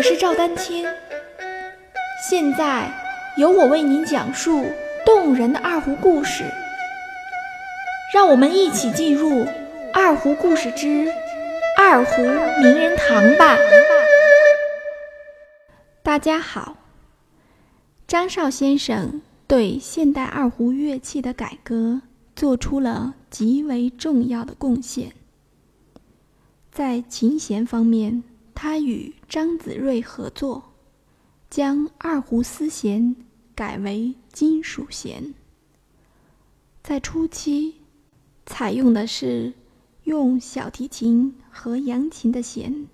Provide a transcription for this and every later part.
我是赵丹青，现在由我为您讲述动人的二胡故事。让我们一起进入《二胡故事之二胡名人堂》吧。大家好，张少先生对现代二胡乐器的改革做出了极为重要的贡献。在琴弦方面，他与张子瑞合作，将二胡丝弦改为金属弦。在初期，采用的是用小提琴和扬琴的弦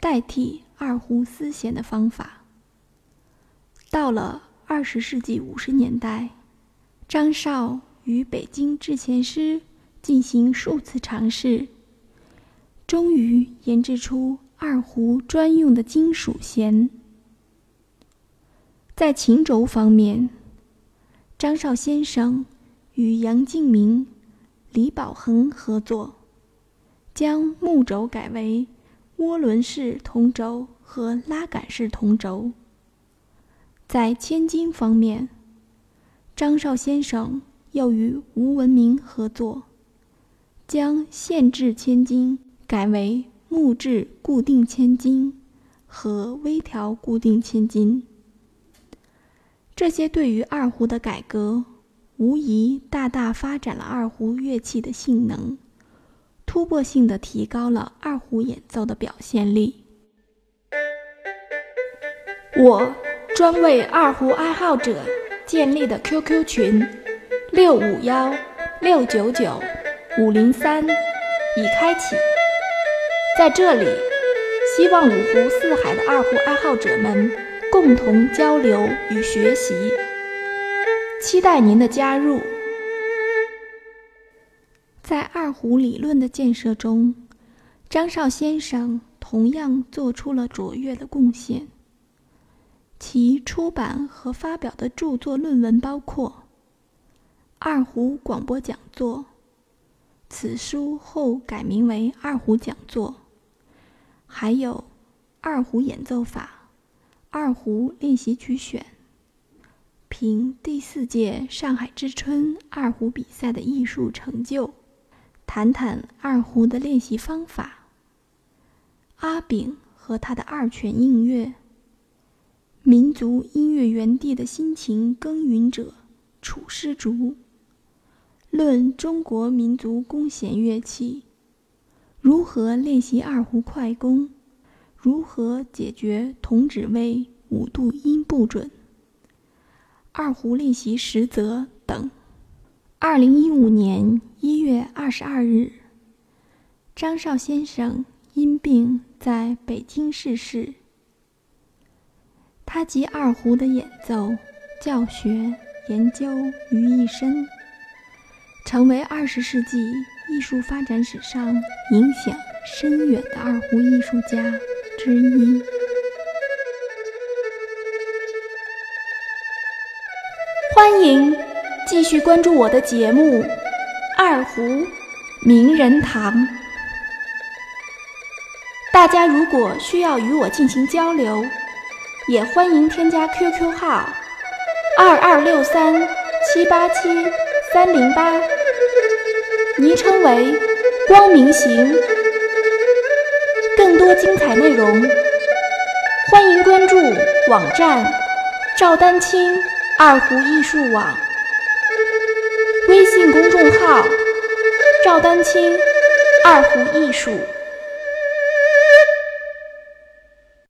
代替二胡丝弦的方法。到了二十世纪五十年代，张少与北京制弦师进行数次尝试，终于研制出二胡专用的金属弦。在琴轴方面，张少先生与杨敬明、李宝恒合作，将木轴改为涡轮式铜轴和拉杆式铜轴。在千金方面，张少先生又与吴文明合作，将线制千金改为木质固定千金和微调固定千金。这些对于二胡的改革，无疑大大发展了二胡乐器的性能，突破性的提高了二胡演奏的表现力。我。专为二胡爱好者建立的 QQ 群六五幺六九九五零三已开启，在这里，希望五湖四海的二胡爱好者们共同交流与学习，期待您的加入。在二胡理论的建设中，张少先生同样做出了卓越的贡献。其出版和发表的著作论文包括《二胡广播讲座》，此书后改名为《二胡讲座》；还有《二胡演奏法》《二胡练习曲选》，评第四届上海之春二胡比赛的艺术成就，谈谈二胡的练习方法，阿炳和他的二泉映月。民族音乐园地的辛勤耕耘者楚师竹，论中国民族弓弦乐器，如何练习二胡快弓，如何解决同指位五度音不准，二胡练习实则等。二零一五年一月二十二日，张少先生因病在北京逝世。他集二胡的演奏、教学、研究于一身，成为二十世纪艺术发展史上影响深远的二胡艺术家之一。欢迎继续关注我的节目《二胡名人堂》。大家如果需要与我进行交流，也欢迎添加 QQ 号二二六三七八七三零八，昵称为“光明行”。更多精彩内容，欢迎关注网站“赵丹青二胡艺术网”，微信公众号“赵丹青二胡艺术”。